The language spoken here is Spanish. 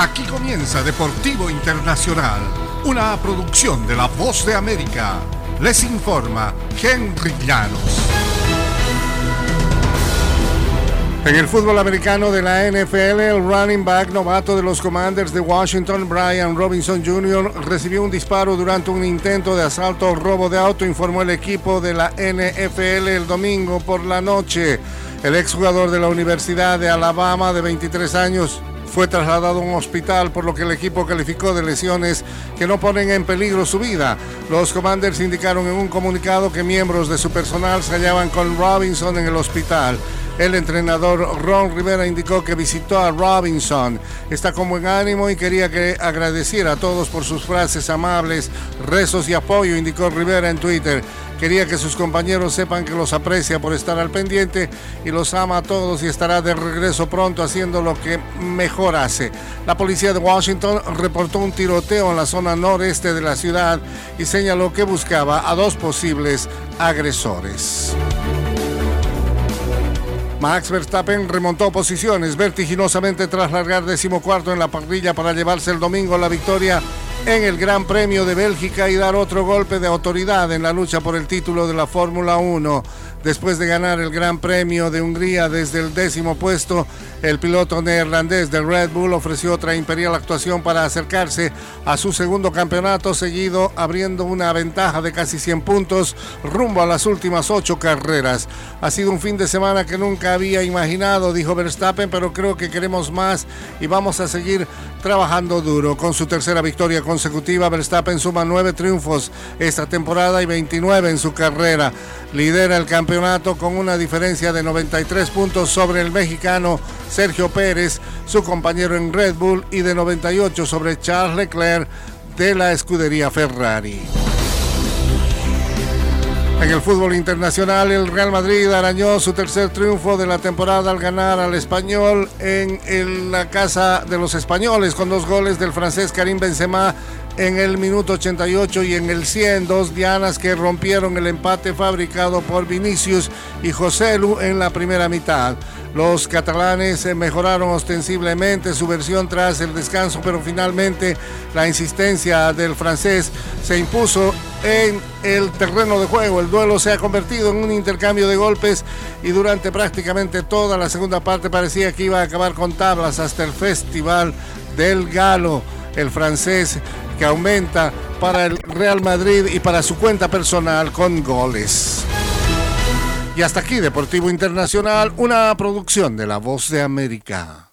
Aquí comienza Deportivo Internacional, una producción de La Voz de América. Les informa Henry Llanos. En el fútbol americano de la NFL, el running back novato de los Commanders de Washington, Brian Robinson Jr., recibió un disparo durante un intento de asalto o robo de auto, informó el equipo de la NFL el domingo por la noche. El exjugador de la Universidad de Alabama, de 23 años, fue trasladado a un hospital por lo que el equipo calificó de lesiones que no ponen en peligro su vida. Los Commanders indicaron en un comunicado que miembros de su personal se hallaban con Robinson en el hospital. El entrenador Ron Rivera indicó que visitó a Robinson. Está con buen ánimo y quería que agradeciera a todos por sus frases amables, rezos y apoyo, indicó Rivera en Twitter. Quería que sus compañeros sepan que los aprecia por estar al pendiente y los ama a todos y estará de regreso pronto haciendo lo que mejor hace. La policía de Washington reportó un tiroteo en la zona noreste de la ciudad y señaló que buscaba a dos posibles agresores. Max Verstappen remontó posiciones vertiginosamente tras largar decimocuarto en la parrilla para llevarse el domingo la victoria en el Gran Premio de Bélgica y dar otro golpe de autoridad en la lucha por el título de la Fórmula 1. Después de ganar el Gran Premio de Hungría desde el décimo puesto, el piloto neerlandés de Red Bull ofreció otra imperial actuación para acercarse a su segundo campeonato seguido, abriendo una ventaja de casi 100 puntos rumbo a las últimas ocho carreras. Ha sido un fin de semana que nunca había imaginado, dijo Verstappen, pero creo que queremos más y vamos a seguir trabajando duro. Con su tercera victoria consecutiva, Verstappen suma nueve triunfos esta temporada y 29 en su carrera. Lidera el campeonato con una diferencia de 93 puntos sobre el mexicano Sergio Pérez, su compañero en Red Bull, y de 98 sobre Charles Leclerc de la escudería Ferrari. En el fútbol internacional, el Real Madrid arañó su tercer triunfo de la temporada al ganar al español en, la casa de los españoles con dos goles del francés Karim Benzema en el minuto 88 y en el 100, dos dianas que rompieron el empate fabricado por Vinicius y José Lu en la primera mitad. Los catalanes mejoraron ostensiblemente su versión tras el descanso, pero finalmente la insistencia del francés se impuso en el terreno de juego. El duelo se ha convertido en un intercambio de golpes y durante prácticamente toda la segunda parte parecía que iba a acabar con tablas hasta el Festival del Galo. El francés que aumenta para el Real Madrid y para su cuenta personal con goles. Y hasta aquí Deportivo Internacional, una producción de La Voz de América.